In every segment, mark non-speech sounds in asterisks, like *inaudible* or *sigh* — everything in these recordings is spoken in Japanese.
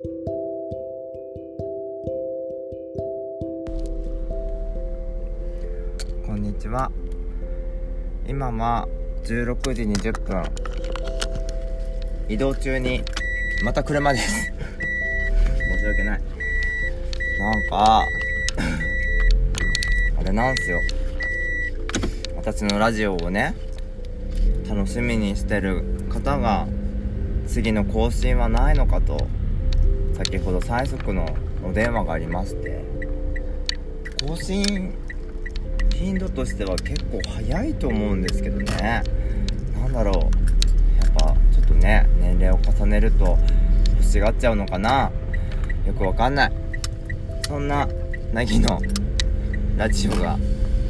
こんにちは。今は16時20分。移動中にまた車です。申し訳ない。なんかあれなんすよ。私のラジオをね楽しみにしてる方が次の更新はないのかと先ほど最速のお電話がありまして更新頻度としては結構早いと思うんですけどね。何だろう。やっぱちょっとね年齢を重ねると欲しがっちゃうのかな。よくわかんない。そんななぎのラジオが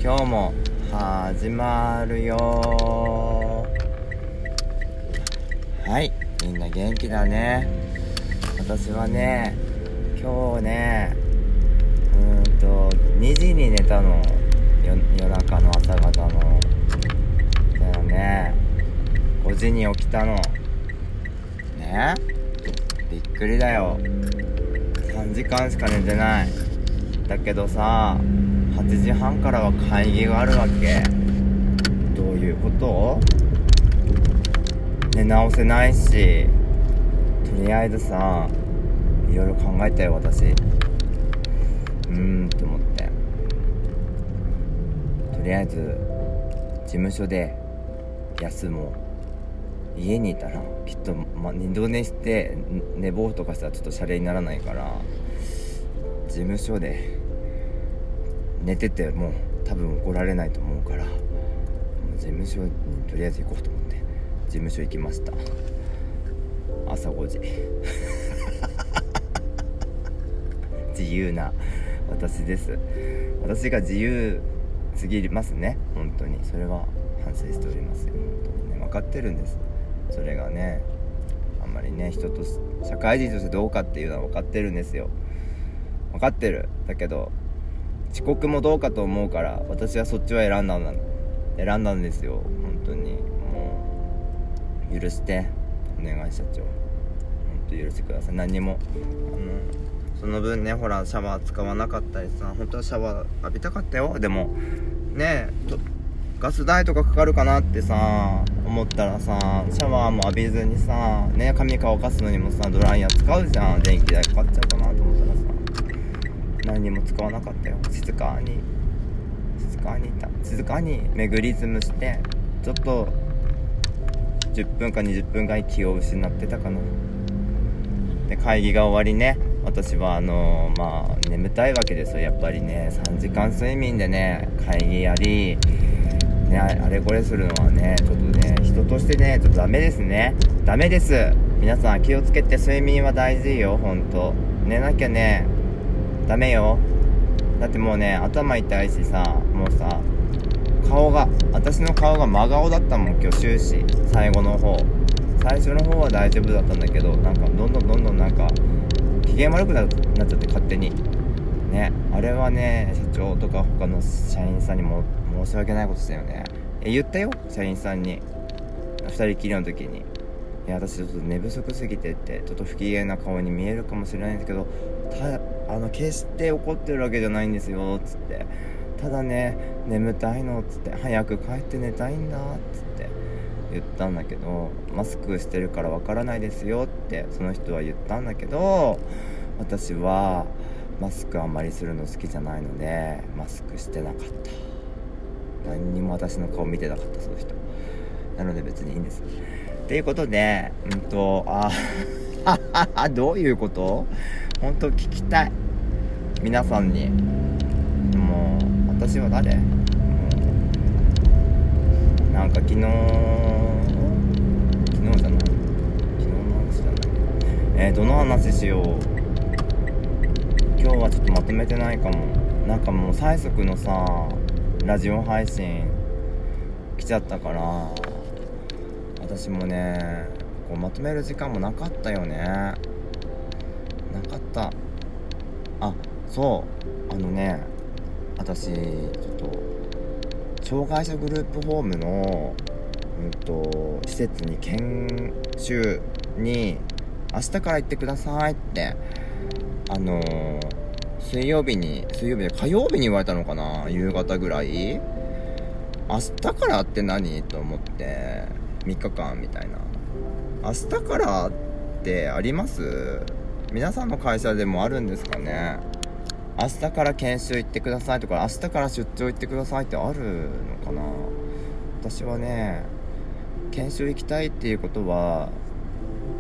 今日も始まるよ。はい。みんな元気だね。私はね今日ねうんと2時に寝たの。夜中の朝方の。だよね。5時に起きたの。ね？びっくりだよ。3時間しか寝てない。だけどさ8時半からは会議があるわけ。どういうこと？寝直せないし。りあえずさいろいろ考えたよ私。うーんと思って。とりあえず事務所で休もう。家にいたらきっと、ま、二度寝して寝坊とかしたらちょっとシャレにならないから事務所で寝てても多分怒られないと思うから事務所にとりあえず行こうと思って事務所行きました。朝5時。*laughs* 自由な私です。私が自由すぎますね。本当に。それは反省しておりますよ。本当にね。分かってるんです。それがねあんまりね人と社会人としてどうかっていうのは分かってるんですよ。分かってる。だけど遅刻もどうかと思うから私はそっちは選んだんだ。選んだんですよ。本当に。もう許して。お願い社長。本当許してください。何にも。あのその分ねほらシャワー使わなかったりさ本当はシャワー浴びたかったよ。でもねえガス代とかかかるかなってさ思ったらさシャワーも浴びずにさね髪乾かすのにもさドライヤー使うじゃん。電気代かかっちゃうかなと思ったらさ何にも使わなかったよ。静かに静かにいた。静かにメグリズムしてちょっと10分か20分間気を失ってたかな。で会議が終わりね。私はあのー、まあ眠たいわけですよ。やっぱりね3時間睡眠でね会議やりねあれこれするのはねちょっとね人としてねちょっとダメですね。ダメです。皆さん気をつけて睡眠は大事よ。ほんと寝なきゃねダメよ。だってもうね頭痛いしさもうさ顔が私の顔が真顔だったもん今日終始。最後の方。最初の方は大丈夫だったんだけどなんかどんどんどんどんなんか機嫌悪くなっちゃって勝手に。ね。あれはね社長とか他の社員さんにも申し訳ないことしたよね。え言ったよ社員さんに。2人きりの時に。いや私ちょっと寝不足すぎてってちょっと不機嫌な顔に見えるかもしれないんですけどたあの決して怒ってるわけじゃないんですよっつって。ただね眠たいのっつって早く帰って寝たいんだっつって言ったんだけどマスクしてるからわからないですよってその人は言ったんだけど私はマスクあんまりするの好きじゃないのでマスクしてなかった。何にも私の顔見てなかったその人。なので別にいいんです。っていうことでうんとあ *laughs* どういうこと？本当聞きたい。皆さんに。私は誰？なんか昨日昨日じゃない？昨日の話じゃない？えー、どの話しよう？今日はちょっとまとめてないかも。なんかもう最速のさラジオ配信来ちゃったから私もねこうまとめる時間もなかったよね。なかった。あそう。あのね私ちょっと障害者グループホームの、うんと、施設に研修に明日から行ってくださいってあのー、水曜日に水曜日で火曜日に言われたのかな夕方ぐらい。明日からって何と思って3日間みたいな。明日からってあります？皆さんの会社でもあるんですかね？明日から研修行ってくださいとか明日から出張行ってくださいってあるのかな？私はね研修行きたいっていうことは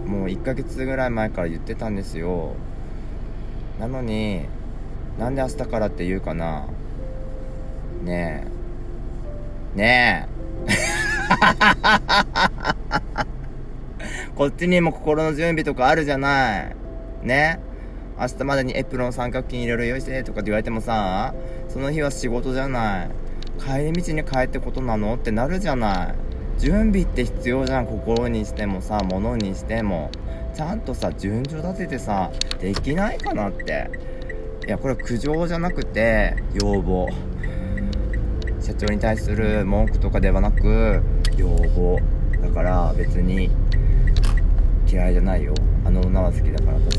もう1ヶ月ぐらい前から言ってたんですよ。なのになんで明日からって言うかな？ねえ。ねえ。*laughs* こっちにも心の準備とかあるじゃない。ね明日までにエプロン三角巾入れるよいしてとかって言われてもさその日は仕事じゃない。帰り道に帰ってことなのってなるじゃない。準備って必要じゃん心にしてもさ物にしても。ちゃんとさ順序立ててさできないかなって。いやこれ苦情じゃなくて要望。社長に対する文句とかではなく要望。だから別に嫌いじゃないよ。あの女は好きだから私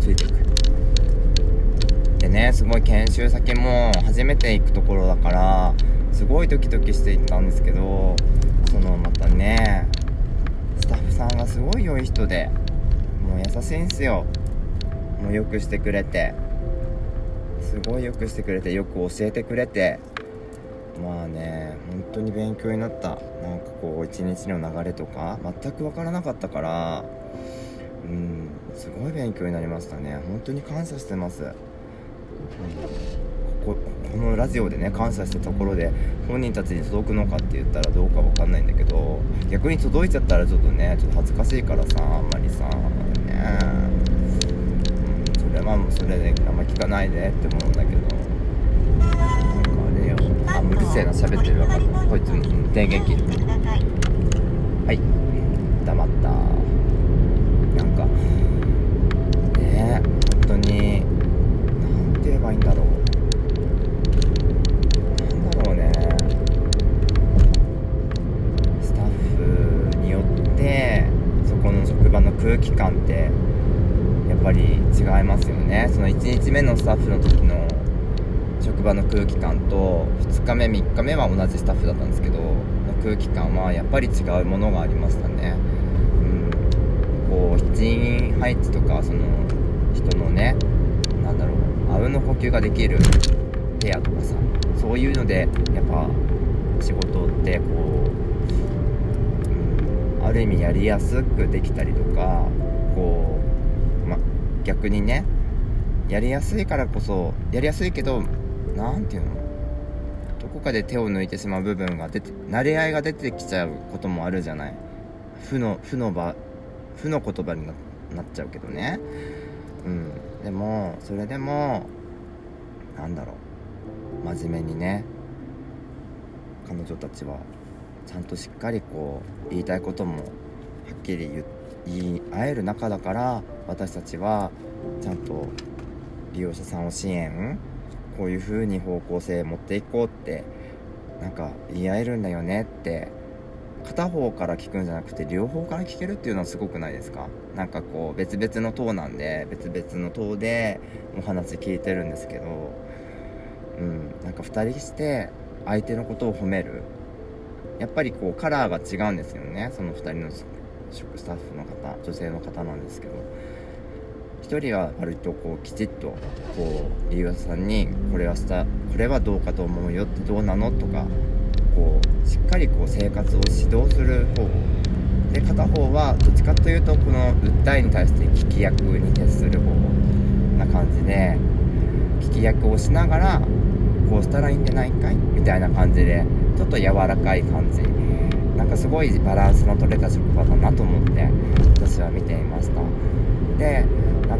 ついてく。ねすごい研修先も初めて行くところだからすごいドキドキして行ったんですけどそのまたねスタッフさんがすごい良い人でもう優しいんすよ。もうよくしてくれて。すごいよくしてくれてよく教えてくれて。まあね本当に勉強になった。なんかこう一日の流れとか全く分からなかったからうんすごい勉強になりましたね。本当に感謝してます、こここのラジオでね感謝したところで本人たちに届くのかって言ったらどうか分かんないんだけど逆に届いちゃったらちょっとねちょっと恥ずかしいからさあんまりさね。うんそれはもうそれであんま聞かないでって思うんだけど。なんかあれよ。あうるせえな喋ってるわ。かったこいつ電源切る。はい。黙ったなんかね本当に何て言えばいいんだろうなんだろうねスタッフによってそこの職場の空気感ってやっぱり違いますよねその1日目のスタッフの時の職場の空気感と2日目3日目は同じスタッフだったんですけど空気感はやっぱり違うものがありましたね。うん。こう人員配置とかその人のねなんだろうあうの呼吸ができる部屋とかさそういうのでやっぱ仕事ってこう、うん、ある意味やりやすくできたりとかこう、ま、逆にねやりやすいからこそやりやすいけど何て言うの？どこかで手を抜いてしまう部分が出て慣れ合いが出てきちゃうこともあるじゃない？負の負の場負の言葉になっちゃうけどね。うん。でもそれでもなんだろう。真面目にね彼女たちはちゃんとしっかりこう言いたいこともはっきり言い合える中だから私たちはちゃんと利用者さんを支援こういう風に方向性持っていこうってなんか言い合えるんだよねって片方から聞くんじゃなくて両方から聞けるっていうのはすごくないですか？なんかこう別々の塔なんで別々の塔でお話聞いてるんですけどうんなんか2人して相手のことを褒める。やっぱりこうカラーが違うんですよね。その2人のスタッフの方女性の方なんですけど。1人は割とこうきちっとこう理由さんにこれはしたこれはどうかと思うよってどうなのとかこうしっかりこう生活を指導する方で片方はどっちかというとこの訴えに対して聞き役に徹する方な感じで聞き役をしながらこうしたらいいんじゃないかいみたいな感じでちょっと柔らかい感じ。なんかすごいバランスの取れた職場だなと思って私は見ていました。で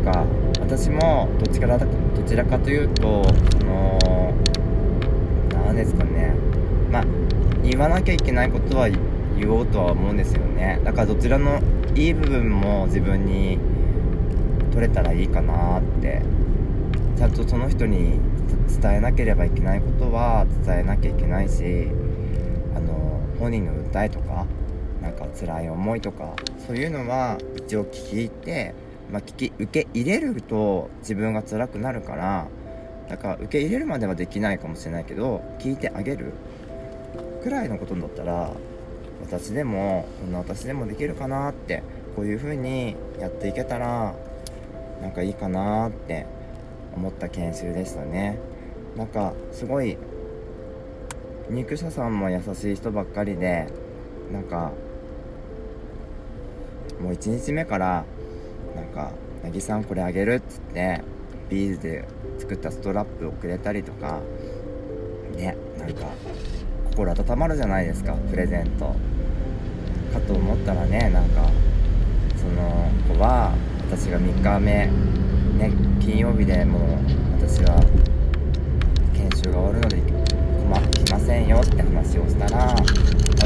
なんか私もどちらどちらかというとその何ですかね。まあ言わなきゃいけないことは言おうとは思うんですよね。だからどちらのいい部分も自分に取れたらいいかなって。ちゃんとその人に伝えなければいけないことは伝えなきゃいけないしあの本人の訴えとかなんか辛い思いとかそういうのは一応聞いて、まあ、聞き受け入れると自分が辛くなるからだから受け入れるまではできないかもしれないけど聞いてあげるくらいのことだったら私でもこんな私でもできるかなってこういう風にやっていけたらなんかいいかなって思った研修でしたね。なんかすごい肉者さんも優しい人ばっかりでなんかもう1日目からなんか「なぎさんこれあげる」っつってビーズで作ったストラップをくれたりとかねなんか心温まるじゃないですかプレゼント。かと思ったらねなんかその子は私が3日目ね金曜日でもう私は研修が終わるので来ませんよって話をしたらわ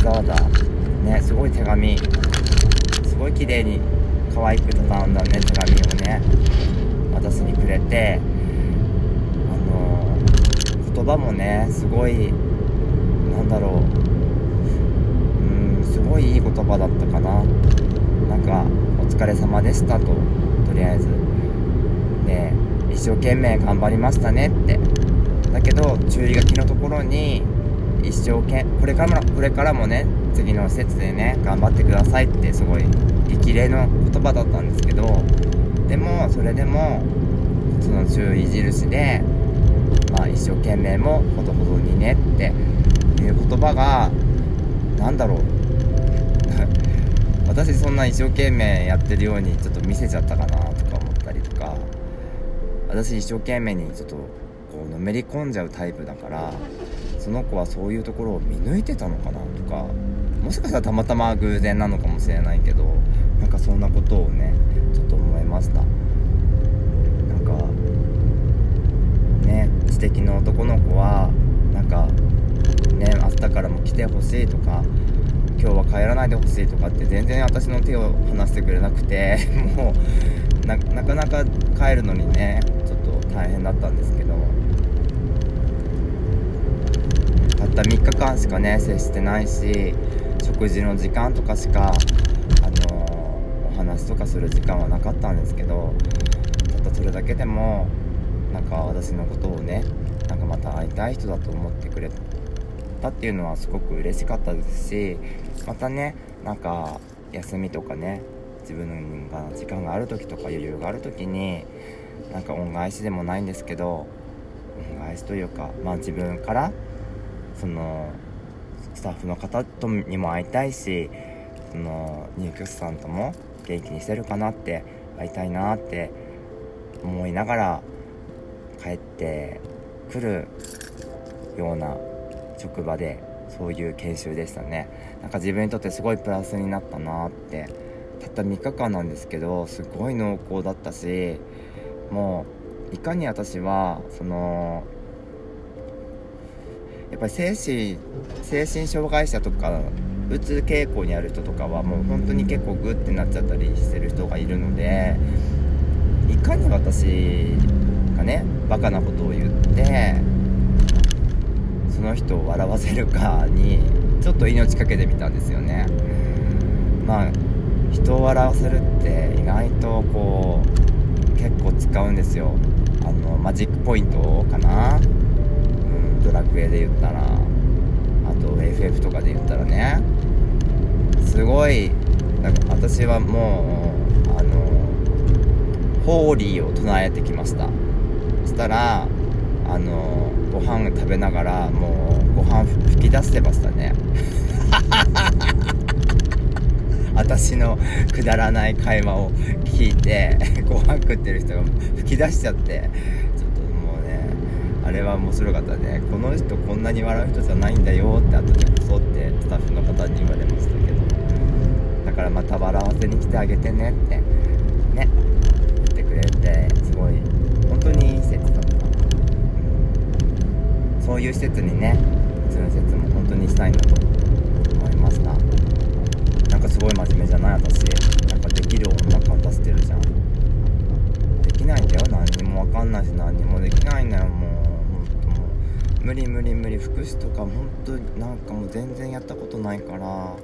ざわざねすごい手紙すごい綺麗に可愛く畳んだね手紙をね。私にくれて。あの言葉もねすごいなんだろう。うんすごいいい言葉だったかな。なんか「お疲れ様でしたと」とりあえず。で一生懸命頑張りましたねって。だけど注意書きのところに一生懸これからこれからもね次の施設でね頑張ってくださいってすごい激励の葉だったんですけどでもそれでもその注意印で、まあ、一生懸命もほどほどにねっていう言葉が何だろう。*laughs* 私そんな一生懸命やってるようにちょっと見せちゃったかなとか思ったりとか私一生懸命にちょっとこうのめり込んじゃうタイプだからその子はそういうところを見抜いてたのかなとかもしかしたらたまたま偶然なのかもしれないけどなんかそんなことをねちょっと思いました。なんかね知的な男の子はなんかね明日からも来てほしいとか今日は帰らないでほしいとかって全然私の手を離してくれなくて *laughs* もうなかなか帰るのにねちょっと大変だったんですけど。たった3日間しかね接してないし食事の時間とかしか、話とかする時間はなかったんですけどたったそれだけでもなんか私のことをねなんかまた会いたい人だと思ってくれたっていうのはすごく嬉しかったですしまたねなんか休みとかね自分が時間がある時とか余裕がある時になんか恩返しでもないんですけど恩返しというかまあ自分からそのスタッフの方とにも会いたいしその入居者さんとも元気にしてるかなって会いたいなって思いながら帰ってくるような職場でそういう研修でしたね。なんか自分にとってすごいプラスになったなってたった3日間なんですけどすごい濃厚だったしもういかに私はそのやっぱり精神精神障害者とかうつ傾向にある人とかはもう本当に結構グッてなっちゃったりしてる人がいるのでいかに私がねバカなことを言ってその人を笑わせるかにちょっと命かけてみたんですよね。まあ人を笑わせるって意外とこう結構使うんですよ。あのマジックポイントかな。うんドラクエで言ったら。と FF とかで言ったらね。すごい。なんか私はもうあのホーリーを唱えてきました。そしたらあのご飯食べながらもうご飯吹き出してましたね。*laughs* 私のくだらない会話を聞いてご飯食ってる人が吹き出しちゃって。れは面白かったね。この人こんなに笑う人じゃないんだよって後でこそってスタッフの方に言われましたけど。だからまた笑わせに来てあげてねって。ね。言ってくれてすごい。本当にいい施設だった、そういう施設にねうちの施設も本当にしたいなと思いました。なんかすごい真面目じゃない私。なんかできる女感出してるじゃん。できないんだよ。何にも分かんないし何にもできないんだよ。無理無理無理福祉とか本当なんかもう全然やったことないから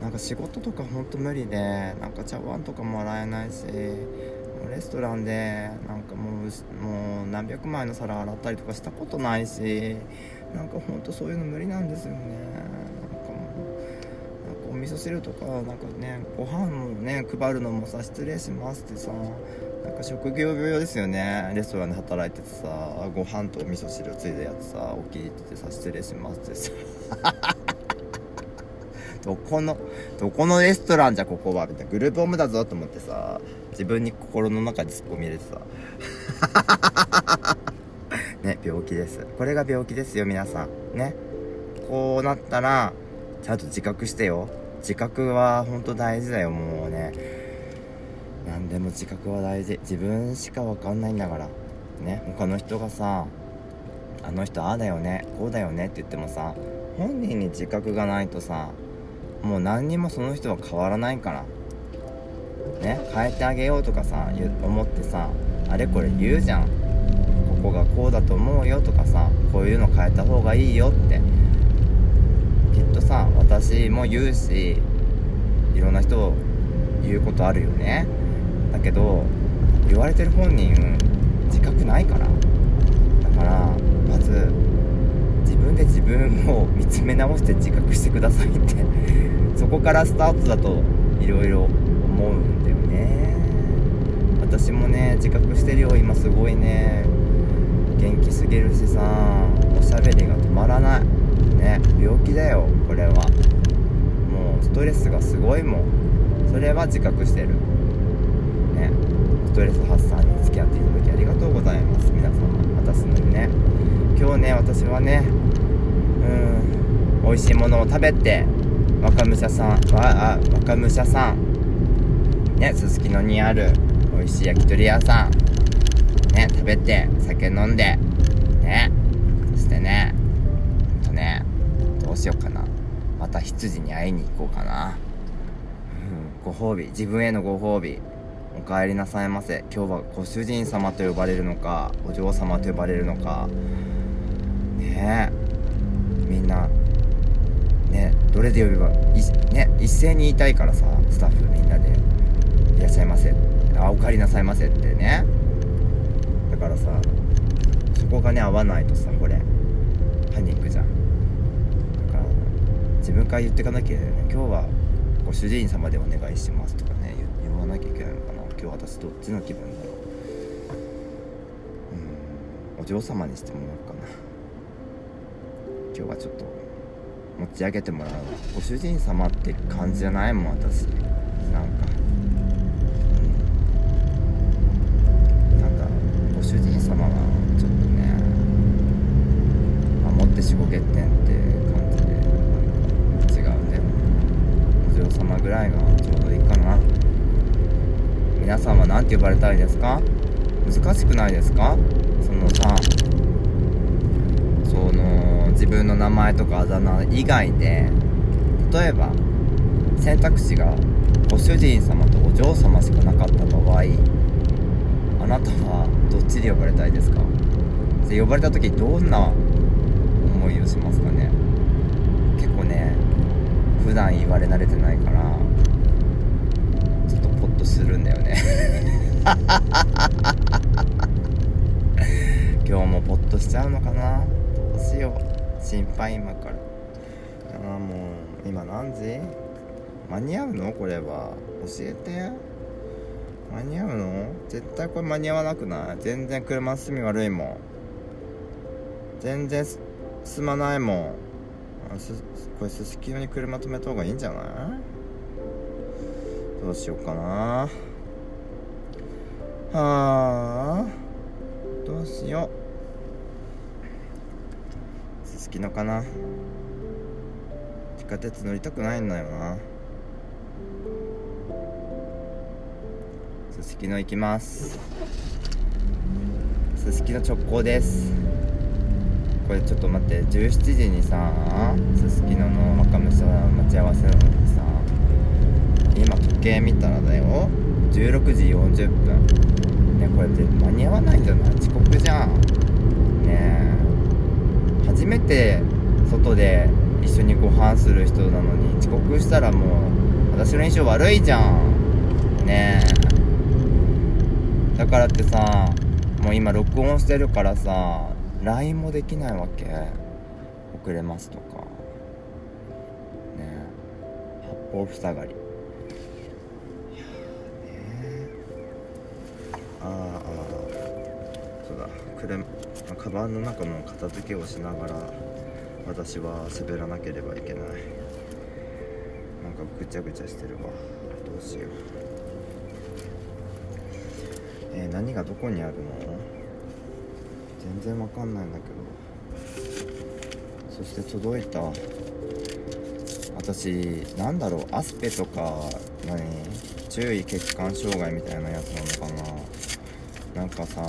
なんか仕事とかほんと無理でなんか茶碗とかも洗えないしもうレストランでなんかもうもう何百枚の皿洗ったりとかしたことないしなんかほんとそういうの無理なんですよね。なんかもうなんかお味噌汁とかなんかねご飯もね配るのもさ失礼しますってさなんか職業病ですよね。レストランで働いててさご飯とお味噌汁ついたやつさ起きててさ失礼しますってさ。*laughs* どこのどこのレストランじゃここは？みたいな。グループホームだぞと思ってさ自分に心の中でツッコミ入れてさ。*laughs* ね病気です。これが病気ですよ皆さん。ね。こうなったらちゃんと自覚してよ。自覚は本当大事だよもうね。何でも自覚は大事。自分しか分かんないんだから。ね。他の人がさあの人ああだよねこうだよねって言ってもさ本人に自覚がないとさもう何にもその人は変わらないから。ね。変えてあげようとかさ思ってさあれこれ言うじゃん。ここがこうだと思うよとかさこういうの変えた方がいいよって。きっとさ私も言うしいろんな人言うことあるよね。だけど言われてる本人自覚ないから。だからまず自分で自分を *laughs* 見つめ直して自覚してくださいって。そこからスタートだといろいろ思うんだよね。私もね自覚してるよ今すごいね。元気すぎるしさおしゃべりが止まらない。ね病気だよこれは。もうストレスがすごいもん。それは自覚してる。ストレス発散に付き合っていただきありがとうございます皆様私のね今日ね私はねうん美味しいものを食べて若武者さんわあ若武者さんねすすきのにある美味しい焼き鳥屋さんね食べて酒飲んでねそしてねほんとねどうしようかなまた羊に会いに行こうかなうんご褒美自分へのご褒美お帰りなさいませ。今日はご主人様と呼ばれるのかお嬢様と呼ばれるのか。ねえ。みんなねどれで呼べばい、ね、一斉に言いたいからさスタッフみんなで「いらっしゃいませ」あ「お帰りなさいませ」ってね。だからさそこがね合わないとさこれ。パニックじゃん。だから自分から言ってかなきゃいけない。ね今日はご主人様でお願いしますとかね。かな今日私どっちの気分だろううん。お嬢様にしてもらおうかな。今日はちょっと持ち上げてもらう。ご主人様って感じじゃないもん私。なんか、うん、なんかご主人様はちょっとね守ってしご月天って感じでなんか違うんだよお嬢様ぐらいがちょうどいいかな。皆さんは何て呼ばれたいですか？難しくないですか？そのさその自分の名前とかあだ名以外で例えば選択肢がご主人様とお嬢様しかなかった場合あなたはどっちで呼ばれたいですか？で呼ばれた時どんな思いをしますかね？結構ね普段言われ慣れてないから。とするんだよね。*laughs* 今日もポッとしちゃうのかな？どうしよう。心配今から。ああもう今何時？間に合うの？これは。教えて。間に合うの？絶対これ間に合わなくない？全然車進み悪いもん。全然進まないもん。これすすきのに車止めた方がいいんじゃない？どうしようかな。はあどうしよう。すすきのかな。地下鉄乗りたくないんだよな。すすきの行きます。すすきの直行です。これちょっと待って。17時にさすすきのの若武者待ち合わせなのにさ今時計見たらだよ。16時40分。ねこれって間に合わないんじゃない？遅刻じゃん。ねえ。初めて外で一緒にご飯する人なのに遅刻したらもう私の印象悪いじゃん。ねえ。だからってさもう今録音してるからさ LINE もできないわけ。遅れますとか。ねえ。八方塞がり。ああそうだ。車カバンの中の片付けをしながら私は滑らなければいけない。なんかぐちゃぐちゃしてるわ。どうしよう。えー何がどこにあるの？全然わかんないんだけど。そして届いた。私なんだろう？アスペとか何注意血管障害みたいなやつなのかな？なんかさ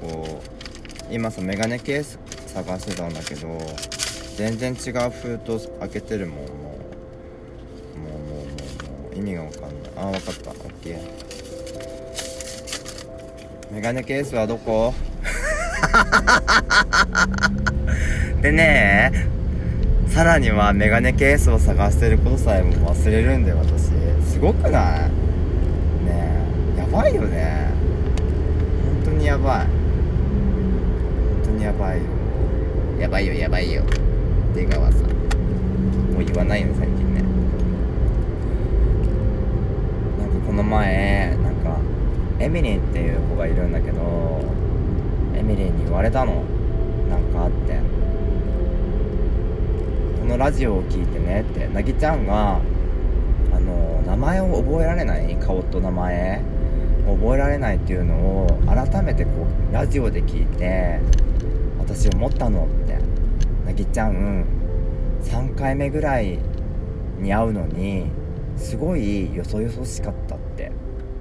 こう今さメガネケース探してたんだけど全然違う封筒開けてるもん。もうもうもうもうもう意味がわかんない。あ分かった。オッケー。メガネケースはどこ？*laughs* でねさらにはメガネケースを探してることさえも忘れるんだよ私。すごくない？ねえ。やばいよね。やばい。本当にやばいよ。やばいよやばいよ。出川さん。もう言わないよ最近ね。なんかこの前なんかエミリンっていう子がいるんだけどエミリンに言われたの。なんかあって。このラジオを聞いてねって。なぎちゃんがあの名前を覚えられない？顔と名前。覚えられないっていうのを改めてこうラジオで聞いて私思ったのってなぎちゃん3回目ぐらいに会うのにすごいよそよそしかったって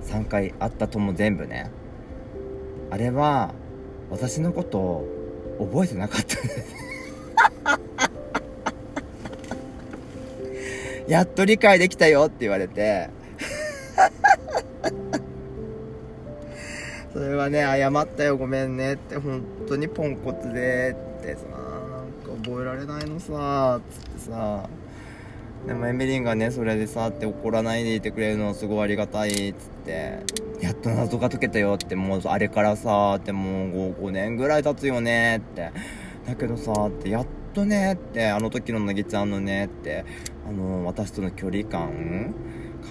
3回会ったとも全部ね。あれは私のこと覚えてなかった。で *laughs* すやっと理解できたよって言われてれはね謝ったよごめんねって本当にポンコツでってさなんか覚えられないのさつってさ。でもエミリンがねそれでさって怒らないでいてくれるのすごいありがたいっつって。やっと謎が解けたよってもうあれからさってもう 5, 5年ぐらい経つよねって。だけどさってやっとねってあの時のなぎちゃんのねってあの私との距離感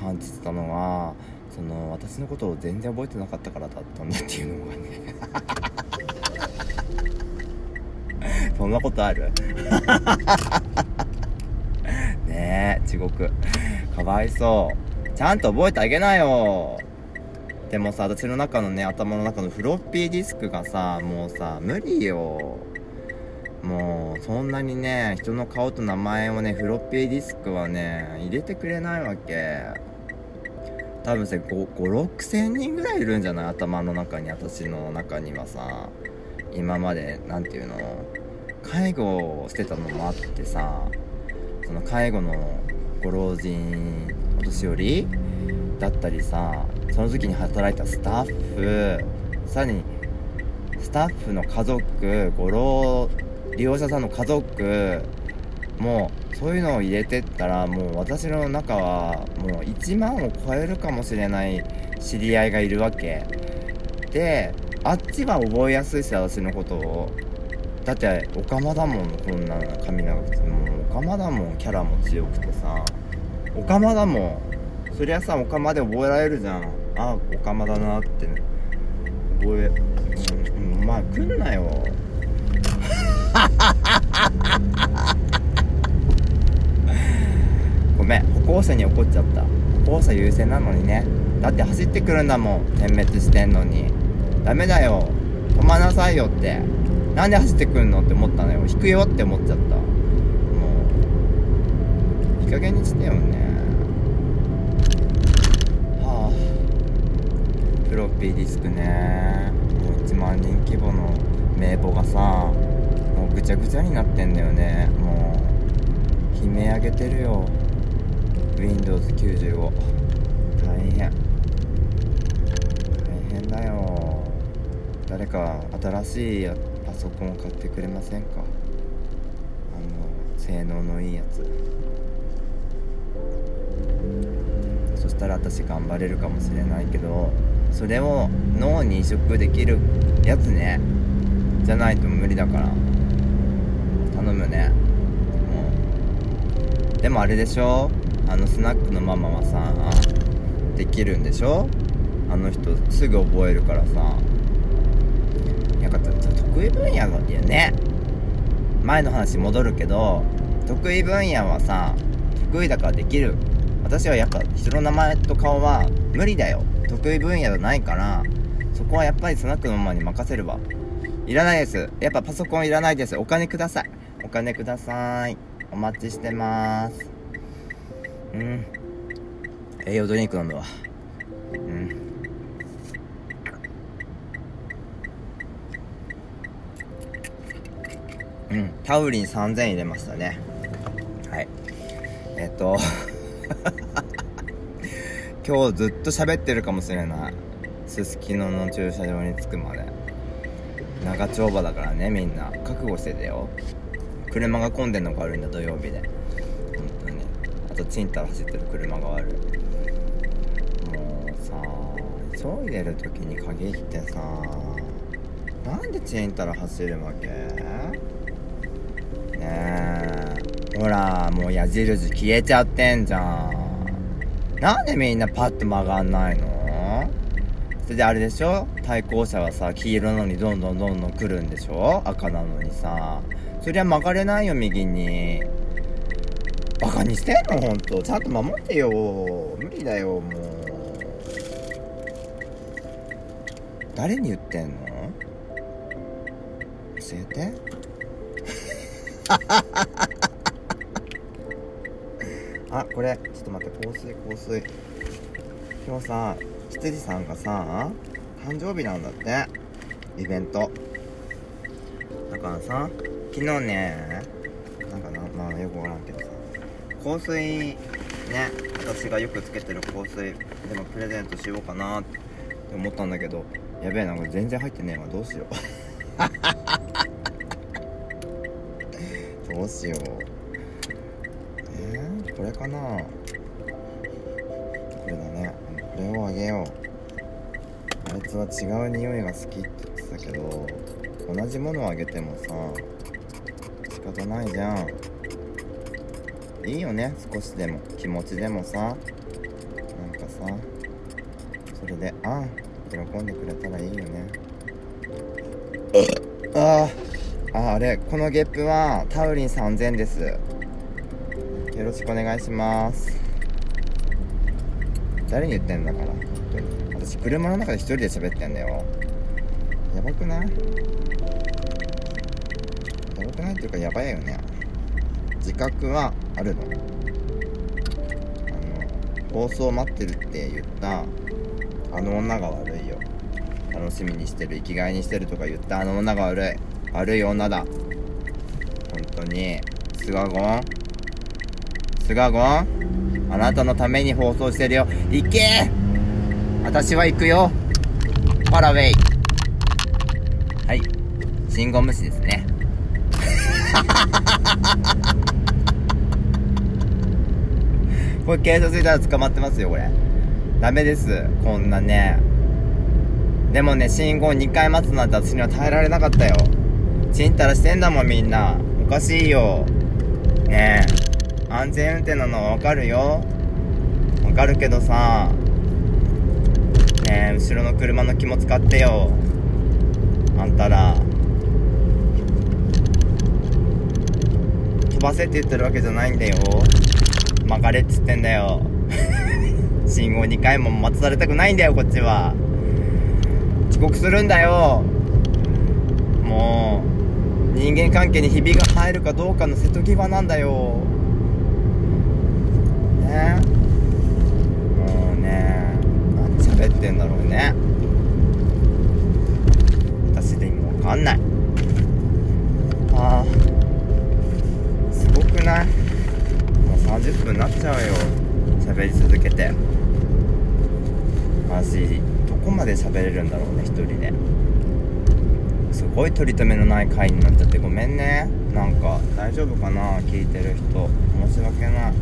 感じてたのはその私のことを全然覚えてなかったからだったんだっていうのがね。*laughs* そんなことある？*laughs* ねえ地獄。かわいそう。ちゃんと覚えてあげなよ。でもさ私の中のね頭の中のフロッピーディスクがさもうさ無理よ。もうそんなにね人の顔と名前をねフロッピーディスクはね入れてくれないわけ。多分56000人ぐらいいるんじゃない？頭の中に私の中にはさ。今まで何て言うの？介護をしてたのもあってさ。その介護のご老人お年寄りだったりさ。その時に働いたスタッフ。さらにスタッフの家族ご老利用者さんの家族もうそういうのを入れてったらもう私の中はもう1万を超えるかもしれない知り合いがいるわけ。であっちは覚えやすいし私のこと。をだってオカマだもんこんな髪長くて。もうオカマだもんキャラも強くてさ。オカマだもんそりゃさオカマで覚えられるじゃん。あオカマだなって、ね、覚えうん、まあ来んなよ。ごめん。歩行者に怒っちゃった。歩行者優先なのにね。だって走ってくるんだもん。点滅してんのに。ダメだよ。止まなさいよって。なんで走ってくんのって思ったのよ。引くよって思っちゃった。もういい加減にしてよね。はあ。フロッピーディスクね。もう1万人規模の名簿がさもうぐちゃぐちゃになってんだよね。もう悲鳴上げてるよ。Windows95 大変。大変だよ。誰か新しいパソコンを買ってくれませんか？あの性能のいいやつ。そしたら私頑張れるかもしれないけどそれを脳に移植できるやつね。じゃないと無理だから。頼むね。もう。でもあれでしょ？あのスナックのママはさできるんでしょ？あの人すぐ覚えるからさ。やっぱ得意分野だよね。前の話戻るけど得意分野はさ得意だからできる。私はやっぱ人の名前と顔は無理だよ。得意分野じゃないからそこはやっぱりスナックのママに任せるわ。いらないです。やっぱパソコンいらないです。お金ください。お金ください。お待ちしてます。うん。栄養ドリンク飲むわ。うん。うん。タウリン3000入れましたね。はい。えっと *laughs* 今日ずっと喋ってるかもしれない。すすきのの駐車場に着くまで。長丁場だからねみんな。覚悟しててよ。車が混んでんのが悪いんだ土曜日で。とチンタラ走ってる車が悪いもうさ急いでる時に限ってさなんでチンタラ走るわけ？ねえ。ほらもう矢印消えちゃってんじゃん。なんでみんなパッと曲がんないの？それであれでしょ？対向車はさ黄色のにどんどんどんどん来るんでしょ？赤なのにさ。そりゃ曲がれないよ右に。バカにしてんのほんとちゃんと守ってよ。無理だよもう。誰に言ってんの？教えて。*laughs* あこれ。ちょっと待って香水香水。今日さ羊さんがさ誕生日なんだって。イベント。だからさ昨日ねなんかなまあよくわからんけどさ香水ね私がよくつけてる香水でもプレゼントしようかなって思ったんだけどやべえなこれ全然入ってねえわどうしよう。*laughs* どうしよう。えー、これかな。これだね。これをあげよう。あいつは違う匂いが好きって言ってたけど同じものをあげてもさ仕方ないじゃん。いいよね少しでも。気持ちでもさ。なんかさ。それでああ喜んでくれたらいいよね。あああれこのゲップはタウリン3000です。よろしくお願いします。誰に言ってんだから私車の中で一人で喋ってんだよ。やばくない？やばくない？っていうかやばいよね。自覚はあるの。あの放送待ってるって言ったあの女が悪いよ。楽しみにしてる生きがいにしてるとか言ったあの女が悪い。悪い女だ。本当に。スガゴンスガゴンあなたのために放送してるよ。行け！私は行くよ。パラウェイ。はい。信号無視ですね。*laughs* これ警察いたら捕まってますよこれ。ダメですこんなね。でもね信号2回待つなんて私には耐えられなかったよ。ちんたらしてんだもんみんな。おかしいよ。ねえ。安全運転なのはわかるよ。わかるけどさ。ねえ後ろの車の気も使ってよ。あんたら。飛ばせって言ってるわけじゃないんだよ。曲がれっつってんだよ。*laughs* 信号2回も待たされたくないんだよこっちは。遅刻するんだよ。もう人間関係にひびが入るかどうかの瀬戸際なんだよ。ね。もうね何喋ってんだろうね。私で今わかんない。あーすごくない？30分なっちゃうよ。喋り続けて。私どこまで喋れるんだろうね一人で。嘘ごい取り留めのない回になっちゃって。ごめんね。なんか大丈夫かな聞いてる人。申し訳ない。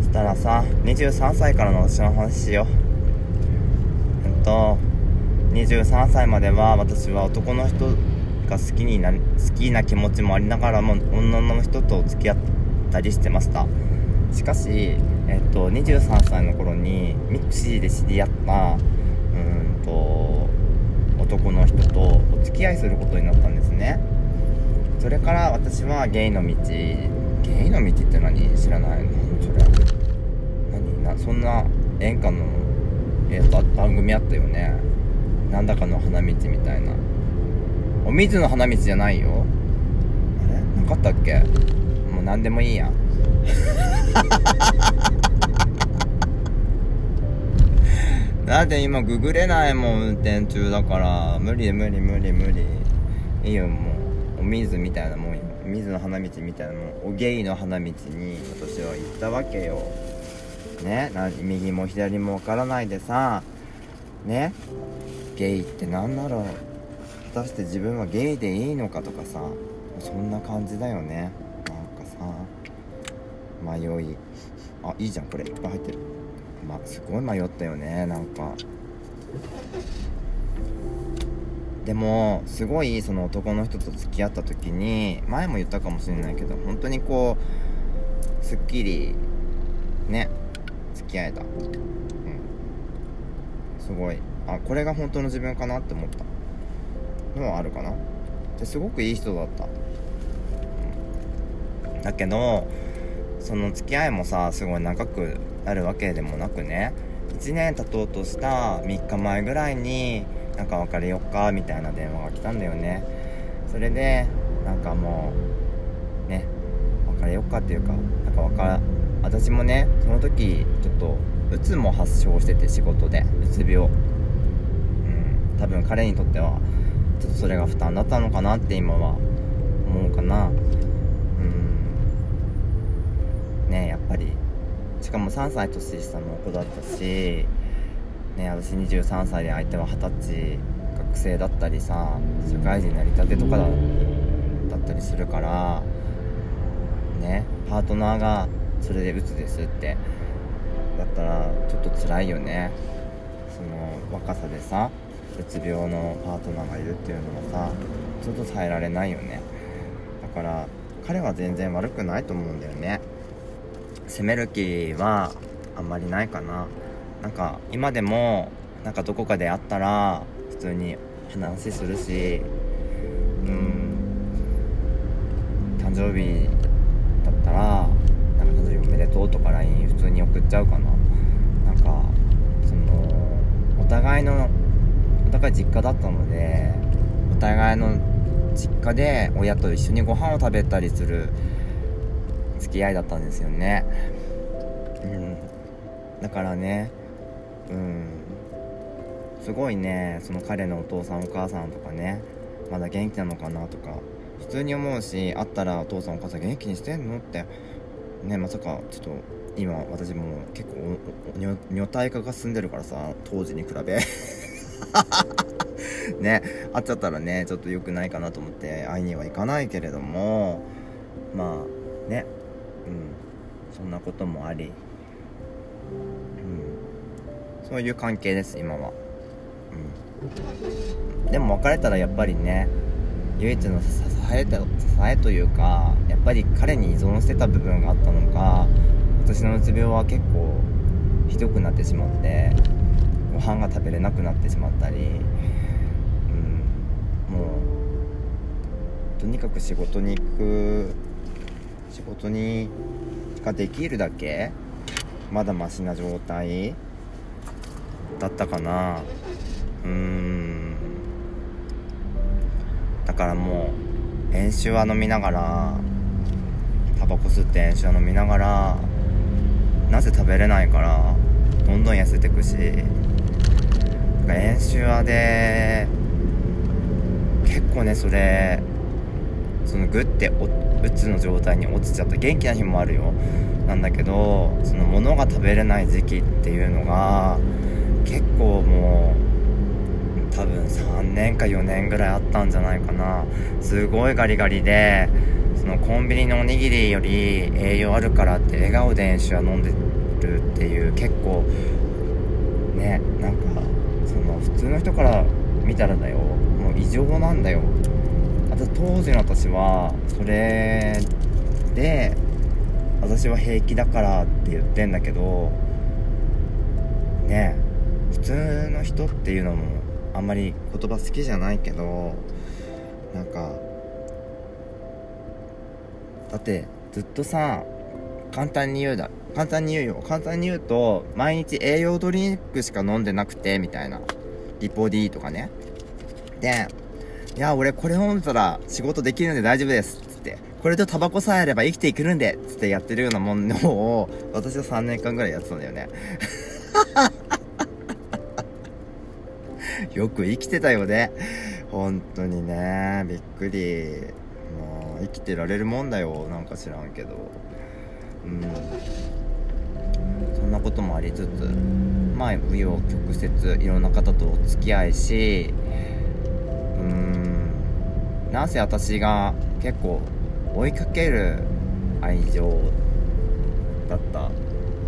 そしたらさ23歳からの私の話しよう。えっと23歳までは私は男の人が好きにな好きな気持ちもありながらも女の人と付き合ってたりしてました。しかし、えっと、23歳の頃に mixi で知り合ったうんと男の人とお付き合いすることになったんですね。それから私はゲイの道ゲイの道って何？知らない。のそれ？何？なそんな演歌のえっと番組あったよね。なんだかの花道みたいな。お水の花道じゃないよ。あれ？なかったっけ？何でもいいや *laughs* だって今ググれないもん運転中だから無理無理無理無理。いいよもうお水みたいなもんよ。お水の花道みたいなもんおゲイの花道に私は行ったわけよ。ねな右も左も分からないでさ。ねゲイって何だろう。果たして自分はゲイでいいのかとかさ。そんな感じだよねな迷い。あいいじゃんこれ。いっぱい入ってる。まあすごい迷ったよねなんか。でもすごいその男の人と付き合った時に前も言ったかもしれないけど本当にこうすっきりね付き合えた。うん。すごい。あこれが本当の自分かなって思った。のはあるかな。ですごくいい人だった、だけどその付き合いもさすごい長くなるわけでもなくね。1年経とうとした3日前ぐらいになんか別れよっかみたいな電話が来たんだよね。それでなんかもうね別れよっかっていうかなんか別私もねその時ちょっとうつも発症してて仕事でうつ病。うん多分彼にとってはちょっとそれが負担だったのかなって今は思うかなうんねやっぱりしかも3歳年下の子だったしね私23歳で相手は二十歳学生だったりさ社会人なりたてとかだったりするからねパートナーがそれで鬱ですって。だったらちょっと辛いよね。その若さでさうつ病のパートナーがいるっていうのもさちょっと耐えられないよね。だから彼は全然悪くないと思うんだよね。責める気はあんまりないかな。なんか今でもなんかどこかで会ったら普通に話するしうん。誕生日だったらなんか誕生日おめでとうとか LINE 普通に送っちゃうかな。なんかそのお互いのお互い実家だったのでお互いの実家で親と一緒にご飯を食べたりする付き合いだったんですよね。うん。だからねうん。すごいねその彼のお父さんお母さんとかねまだ元気なのかなとか普通に思うし会ったらお父さんお母さん元気にしてんのってねまさかちょっと今私も結構女体化が進んでるからさ当時に比べ。*laughs* ね会っちゃったらねちょっと良くないかなと思って会いには行かないけれどもまあね。そんなこともあり、うん、そういう関係です今は、うん、でも別れたらやっぱりね唯一の支え支えというかやっぱり彼に依存してた部分があったのか私のうつ病は結構ひどくなってしまってご飯が食べれなくなってしまったり、うん、もうとにかく仕事に行く仕事にができるだけまだマシな状態だったかな。うーん。だからもう演習は飲みながらタバコ吸って演習は飲みながらなぜ食べれないからどんどん痩せてくし演習はで結構ねそれそのグッてうつの状態に落ちちゃった。元気な日もあるよ。なんだけどその物が食べれない時期っていうのが結構もう多分3年か4年ぐらいあったんじゃないかな。すごいガリガリでそのコンビニのおにぎりより栄養あるからって笑顔で演習は飲んでるっていう結構ねなんかその普通の人から見たらだよ。もう異常なんだよ。当時の私はそれで私は平気だからって言ってんだけどね普通の人っていうのもあんまり言葉好きじゃないけどなんかだってずっとさ簡単に言うだ簡単に言うよ。簡単に言うと毎日栄養ドリンクしか飲んでなくてみたいな。リポ D とかね。でいや俺これ飲んでたら仕事できるんで大丈夫です。つって。これとタバコさえあれば生きていけるんで。つってやってるようなものを私は3年間ぐらいやってたんだよね。*laughs* よく生きてたよね。本当にね。びっくり。もう生きてられるもんだよ。なんか知らんけど。うん。そんなこともありつつまあ紆余曲折いろんな方とお付き合いしうん。なんせ私が結構追いかける愛情だった。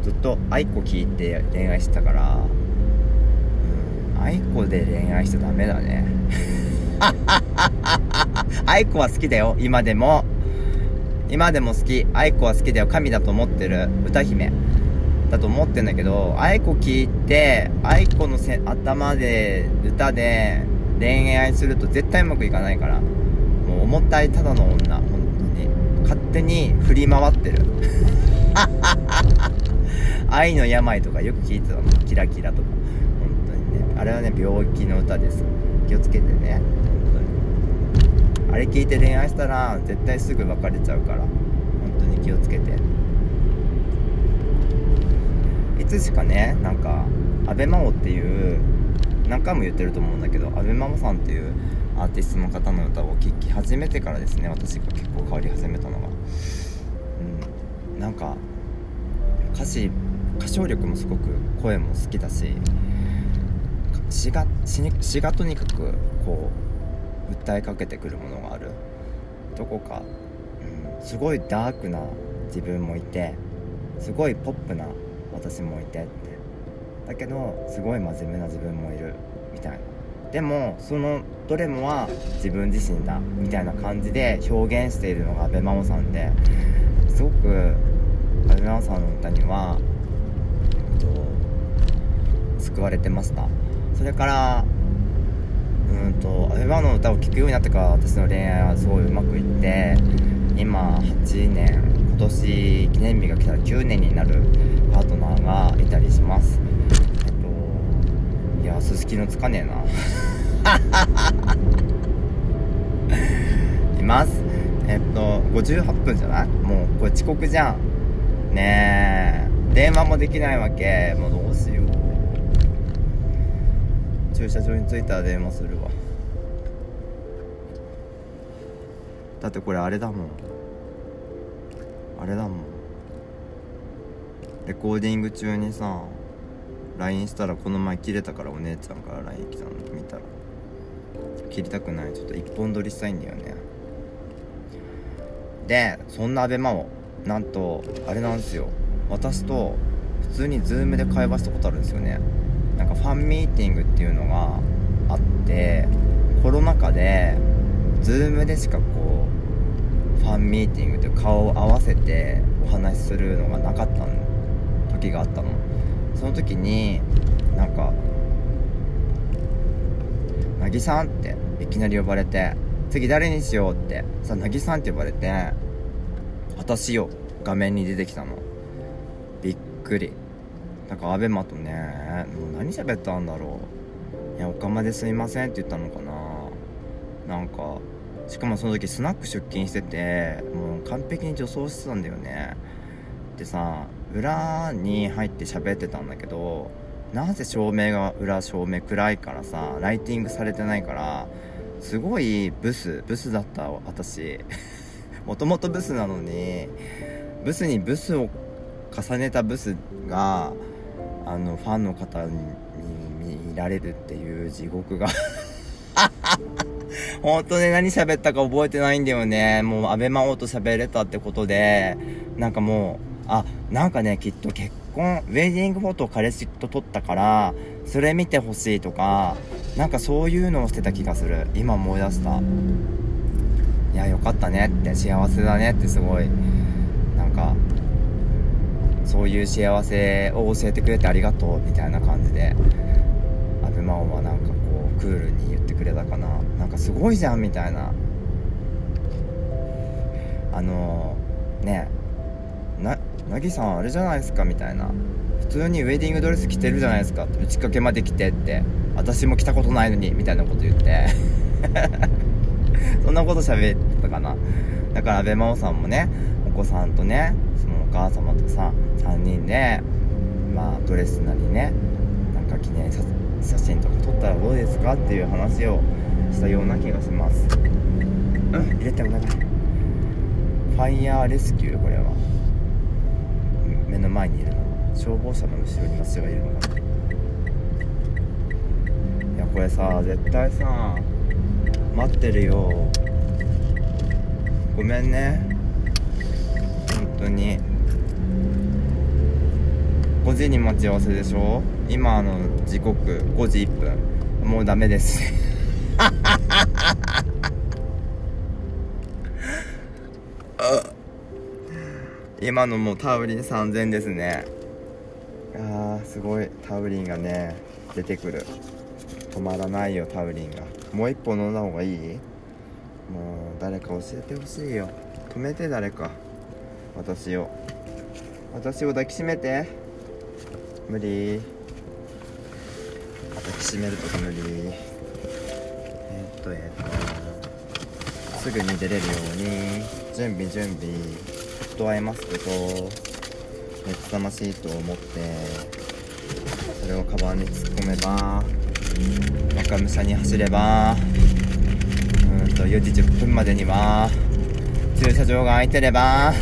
ずっと愛子聞いて恋愛してたからうん愛子で恋愛しちゃダメだね。*laughs* 愛子は好きだよ。今でも。今でも好き。愛子は好きだよ。神だと思ってる。歌姫。だと思ってんだけど愛子聞いて愛子のせ頭で歌で恋愛すると絶対うまくいかないから。もう重たいただの女本当に。勝手に振り回ってる。*laughs* 愛の病とかよく聞いてたのキラキラとか。本当にね。あれはね病気の歌です。気をつけてね。本当に。あれ聞いて恋愛したら絶対すぐ別れちゃうから。本当に気をつけて。いつしかねなんか阿部真央っていう何回も言ってると思うんだけど阿部真央さんっていうアーティストの方の歌を聴き始めてからですね私が結構変わり始めたのが。うん。なんか歌詞歌唱力もすごく声も好きだし詩が詩がとにかくこう訴えかけてくるものがある。どこか、うん、すごいダークな自分もいてすごいポップな私もいてって。だけどすごい真面目な自分もいる。でもそのどれもは自分自身だみたいな感じで表現しているのが阿部真央さんですごく阿部真央さんの歌には、えっと、救われてました。それからうんと阿部真央の歌を聴くようになってから私の恋愛はすごいうまくいって今8年今年記念日が来たら9年になるパートナーがいたりします。やすすきのつかねえな。*laughs* います。えっと58分じゃない？もうこれ遅刻じゃん。ねえ。電話もできないわけ。もうどうしよう。駐車場に着いたら電話するわ。だってこれあれだもん。あれだもん。レコーディング中にさ LINE したらこの前切れたからお姉ちゃんから LINE 来たの見たら。切りたくない。ちょっと一本撮りしたいんだよね。でそんな ABEMA をなんとあれなんですよ。私と普通に Zoom で会話したことあるんですよね。なんかファンミーティングっていうのがあってコロナ禍で Zoom でしかこうファンミーティングって顔を合わせてお話しするのがなかった時があったの。その時になんか「なぎさん」っていきなり呼ばれて「次誰にしよう」ってさ「なぎさん」って呼ばれて私よ画面に出てきたのびっくり。なんかアベマとねもう何喋ったんだろういやおかまですいませんって言ったのかな。なんかしかもその時スナック出勤しててもう完璧に女装してたんだよね。でさ裏に入って喋ってたんだけどなぜ照明が裏照明暗いからさライティングされてないからすごいブスブスだった私 *laughs* もともとブスなのにブスにブスを重ねたブスがあのファンの方に見られるっていう地獄が *laughs* 本当ね、何喋ったか覚えてないんだよね。もう、安倍真央と喋れたってことで、なんかもう、あ、なんかね、きっと結婚、ウェディングフォトを彼氏と撮ったから、それ見てほしいとか、なんかそういうのをしてた気がする。今思い出した。いや、よかったねって、幸せだねってすごい、なんか、そういう幸せを教えてくれてありがとうみたいな感じで、安倍真央はなんかこう、クールに言ってくれたかな。なんかすごいじゃんみたいな。あのー、ねな、なぎさんあれじゃないですかみたいな。普通にウェディングドレス着てるじゃないですかって打ち掛けまで着てって私も着たことないのにみたいなこと言って。*laughs* そんなこと喋ってたかな。だから安倍真央さんもねお子さんとねそのお母様とさ3人でまあドレスなりねなんか記念写真とか撮ったらどうですかっていう話をしたような気がします。うん入れても長い。ファイヤーレスキューこれは。目の前にいるの。消防車の後ろに私がいるのかな。いやこれさ絶対さ待ってるよ。ごめんね。本当に。5時に待ち合わせでしょ？今あの時刻5時1分。もうダメです。今のもうタウリン3000ですね。あーすごいタウリンがね出てくる。止まらないよタウリンが。もう一本飲んだ方がいい？もう誰か教えてほしいよ。止めて誰か。私を。私を抱きしめて。無理。抱きしめると無理。えー、っとえー、っと。すぐに出れるように。準備準備。フットアイマスクと熱玉シートを持ってそれをカバンに突っ込めば若武者に走ればうんと4時10分までには駐車場が空いてれば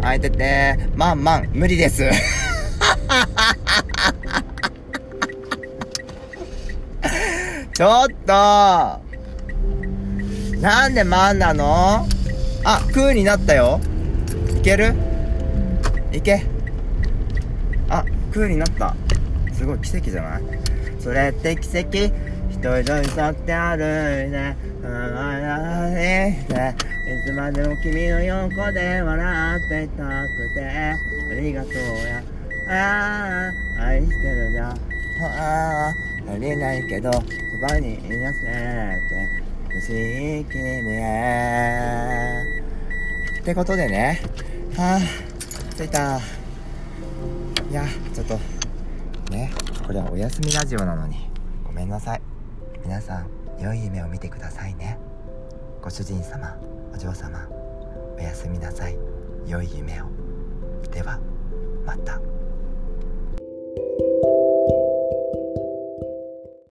空いててまあまあ無理です *laughs* ちょっとなんでマンなの？あ、空になったよ。ける？いけ。あ、空になった。すごい奇跡じゃない？それって奇跡一人で去って歩いて、いつまでも君の横で笑っていたくて、ありがとうや。ああ、愛してるじゃん。ああ、足りないけど、そばにいなせて。欲しい君へってことでねあ着いた。いやちょっとねこれはお休みラジオなのに。ごめんなさい。皆さん良い夢を見てくださいね。ご主人様お嬢様おやすみなさい。良い夢を。ではまた。